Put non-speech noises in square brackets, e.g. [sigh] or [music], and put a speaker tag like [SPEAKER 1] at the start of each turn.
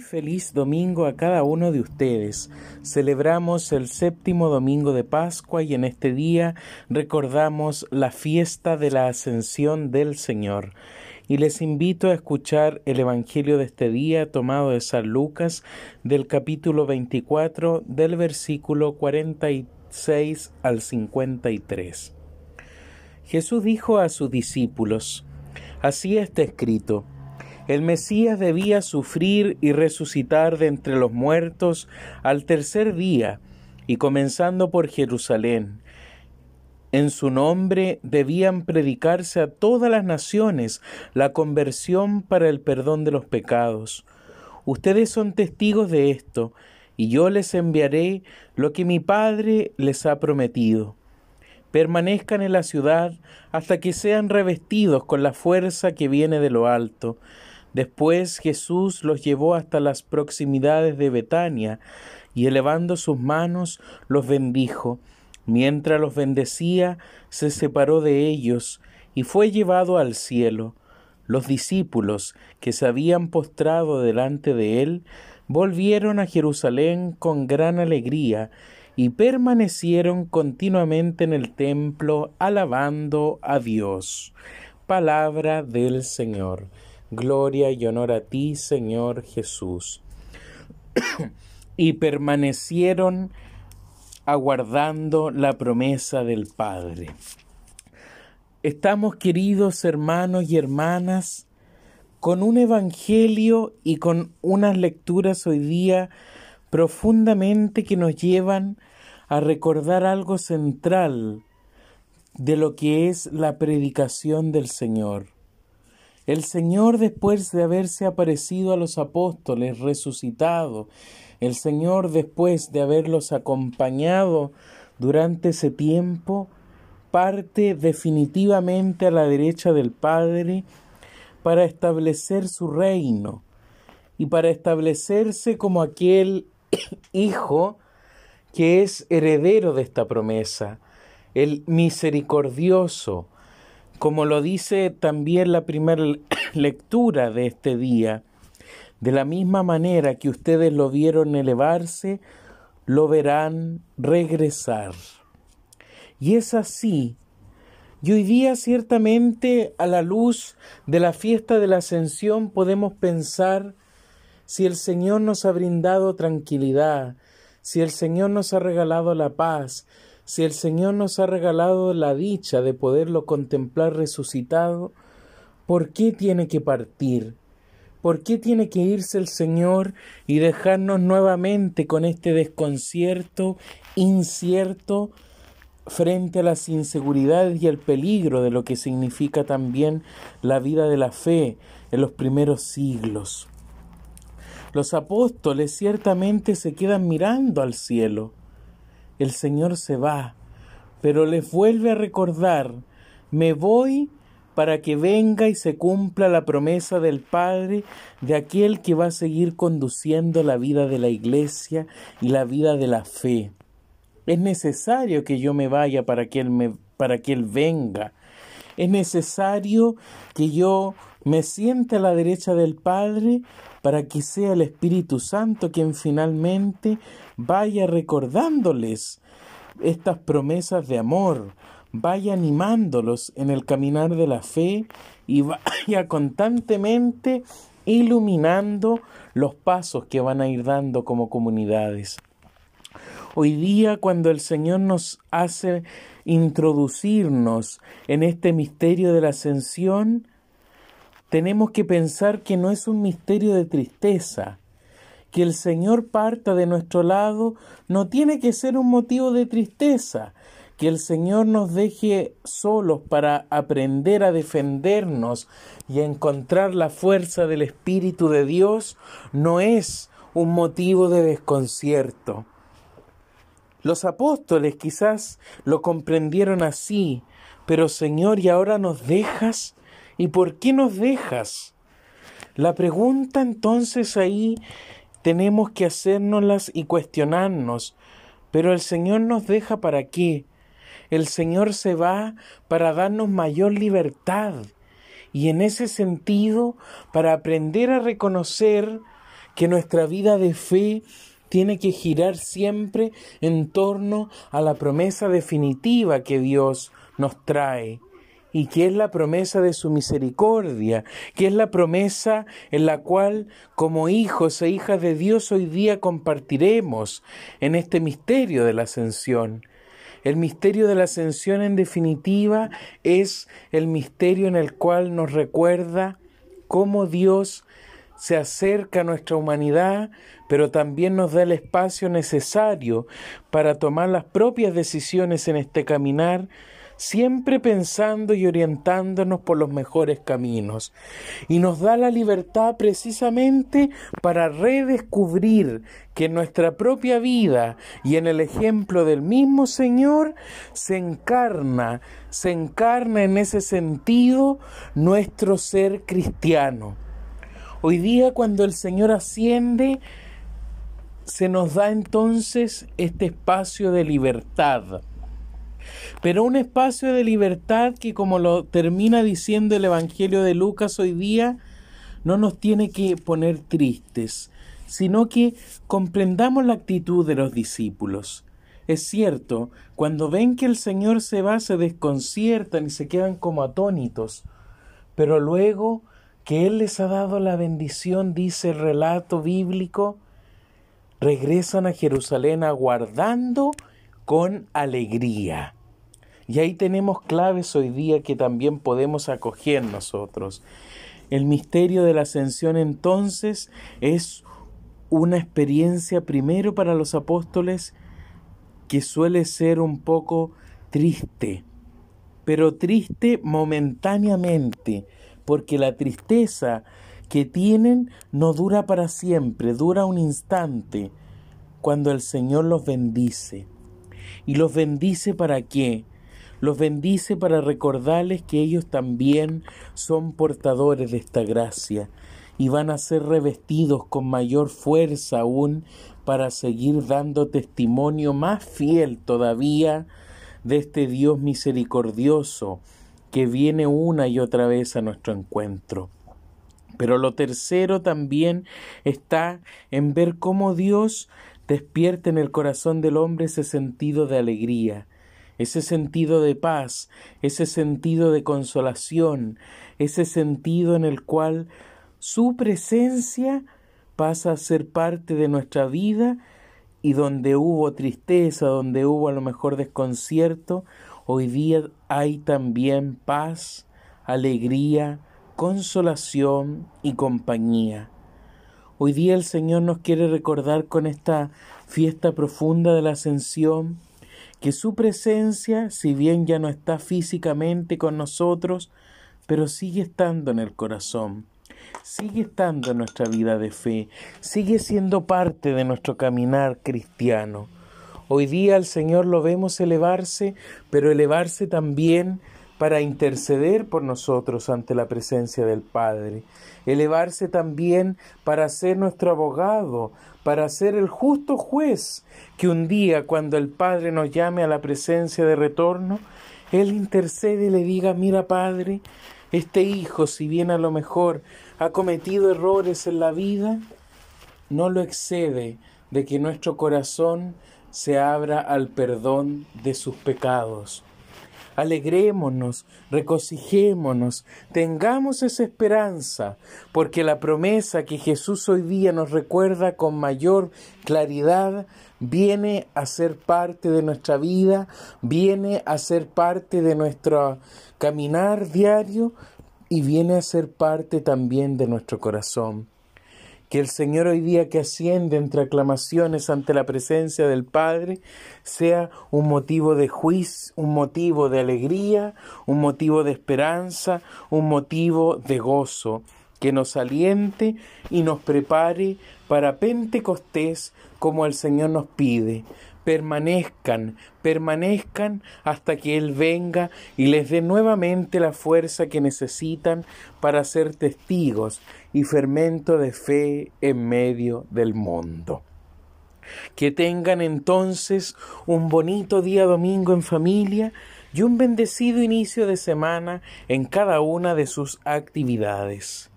[SPEAKER 1] Feliz domingo a cada uno de ustedes. Celebramos el séptimo domingo de Pascua y en este día recordamos la fiesta de la ascensión del Señor. Y les invito a escuchar el Evangelio de este día tomado de San Lucas del capítulo 24 del versículo 46 al 53. Jesús dijo a sus discípulos, Así está escrito, el Mesías debía sufrir y resucitar de entre los muertos al tercer día, y comenzando por Jerusalén. En su nombre debían predicarse a todas las naciones la conversión para el perdón de los pecados. Ustedes son testigos de esto, y yo les enviaré lo que mi Padre les ha prometido. Permanezcan en la ciudad hasta que sean revestidos con la fuerza que viene de lo alto Después Jesús los llevó hasta las proximidades de Betania y elevando sus manos los bendijo. Mientras los bendecía, se separó de ellos y fue llevado al cielo. Los discípulos que se habían postrado delante de él volvieron a Jerusalén con gran alegría y permanecieron continuamente en el templo alabando a Dios. Palabra del Señor. Gloria y honor a ti, Señor Jesús. [coughs] y permanecieron aguardando la promesa del Padre. Estamos, queridos hermanos y hermanas, con un evangelio y con unas lecturas hoy día profundamente que nos llevan a recordar algo central de lo que es la predicación del Señor. El Señor, después de haberse aparecido a los apóstoles resucitado, el Señor, después de haberlos acompañado durante ese tiempo, parte definitivamente a la derecha del Padre para establecer su reino y para establecerse como aquel [coughs] Hijo que es heredero de esta promesa, el misericordioso, como lo dice también la primera [coughs] lectura de este día, de la misma manera que ustedes lo vieron elevarse, lo verán regresar. Y es así. Y hoy día ciertamente a la luz de la fiesta de la ascensión podemos pensar si el Señor nos ha brindado tranquilidad, si el Señor nos ha regalado la paz, si el Señor nos ha regalado la dicha de poderlo contemplar resucitado, ¿por qué tiene que partir? ¿Por qué tiene que irse el Señor y dejarnos nuevamente con este desconcierto incierto frente a las inseguridades y el peligro de lo que significa también la vida de la fe en los primeros siglos? Los apóstoles ciertamente se quedan mirando al cielo el Señor se va, pero les vuelve a recordar, me voy para que venga y se cumpla la promesa del Padre de aquel que va a seguir conduciendo la vida de la iglesia y la vida de la fe. Es necesario que yo me vaya para que Él, me, para que él venga. Es necesario que yo me siente a la derecha del Padre para que sea el Espíritu Santo quien finalmente vaya recordándoles estas promesas de amor, vaya animándolos en el caminar de la fe y vaya [coughs] constantemente iluminando los pasos que van a ir dando como comunidades. Hoy día cuando el Señor nos hace introducirnos en este misterio de la ascensión, tenemos que pensar que no es un misterio de tristeza, que el Señor parta de nuestro lado no tiene que ser un motivo de tristeza, que el Señor nos deje solos para aprender a defendernos y a encontrar la fuerza del Espíritu de Dios no es un motivo de desconcierto. Los apóstoles quizás lo comprendieron así, pero Señor, ¿y ahora nos dejas? ¿Y por qué nos dejas? La pregunta entonces ahí tenemos que hacérnoslas y cuestionarnos. Pero el Señor nos deja para qué? El Señor se va para darnos mayor libertad y en ese sentido para aprender a reconocer que nuestra vida de fe tiene que girar siempre en torno a la promesa definitiva que Dios nos trae y que es la promesa de su misericordia, que es la promesa en la cual como hijos e hijas de Dios hoy día compartiremos en este misterio de la ascensión. El misterio de la ascensión en definitiva es el misterio en el cual nos recuerda cómo Dios se acerca a nuestra humanidad, pero también nos da el espacio necesario para tomar las propias decisiones en este caminar, siempre pensando y orientándonos por los mejores caminos. Y nos da la libertad precisamente para redescubrir que en nuestra propia vida y en el ejemplo del mismo Señor se encarna, se encarna en ese sentido nuestro ser cristiano. Hoy día cuando el Señor asciende, se nos da entonces este espacio de libertad. Pero un espacio de libertad que, como lo termina diciendo el Evangelio de Lucas hoy día, no nos tiene que poner tristes, sino que comprendamos la actitud de los discípulos. Es cierto, cuando ven que el Señor se va, se desconciertan y se quedan como atónitos, pero luego que Él les ha dado la bendición, dice el relato bíblico, regresan a Jerusalén aguardando con alegría. Y ahí tenemos claves hoy día que también podemos acoger nosotros. El misterio de la ascensión entonces es una experiencia primero para los apóstoles que suele ser un poco triste, pero triste momentáneamente, porque la tristeza que tienen no dura para siempre, dura un instante, cuando el Señor los bendice. ¿Y los bendice para qué? Los bendice para recordarles que ellos también son portadores de esta gracia y van a ser revestidos con mayor fuerza aún para seguir dando testimonio más fiel todavía de este Dios misericordioso que viene una y otra vez a nuestro encuentro. Pero lo tercero también está en ver cómo Dios despierta en el corazón del hombre ese sentido de alegría, ese sentido de paz, ese sentido de consolación, ese sentido en el cual su presencia pasa a ser parte de nuestra vida y donde hubo tristeza, donde hubo a lo mejor desconcierto, Hoy día hay también paz, alegría, consolación y compañía. Hoy día el Señor nos quiere recordar con esta fiesta profunda de la ascensión que su presencia, si bien ya no está físicamente con nosotros, pero sigue estando en el corazón, sigue estando en nuestra vida de fe, sigue siendo parte de nuestro caminar cristiano. Hoy día al Señor lo vemos elevarse, pero elevarse también para interceder por nosotros ante la presencia del Padre, elevarse también para ser nuestro abogado, para ser el justo juez, que un día cuando el Padre nos llame a la presencia de retorno, Él intercede y le diga, mira Padre, este hijo, si bien a lo mejor ha cometido errores en la vida, no lo excede de que nuestro corazón se abra al perdón de sus pecados. Alegrémonos, regocijémonos, tengamos esa esperanza, porque la promesa que Jesús hoy día nos recuerda con mayor claridad viene a ser parte de nuestra vida, viene a ser parte de nuestro caminar diario y viene a ser parte también de nuestro corazón. Que el Señor hoy día que asciende entre aclamaciones ante la presencia del Padre sea un motivo de juicio, un motivo de alegría, un motivo de esperanza, un motivo de gozo, que nos aliente y nos prepare para Pentecostés como el Señor nos pide, permanezcan, permanezcan hasta que Él venga y les dé nuevamente la fuerza que necesitan para ser testigos y fermento de fe en medio del mundo. Que tengan entonces un bonito día domingo en familia y un bendecido inicio de semana en cada una de sus actividades.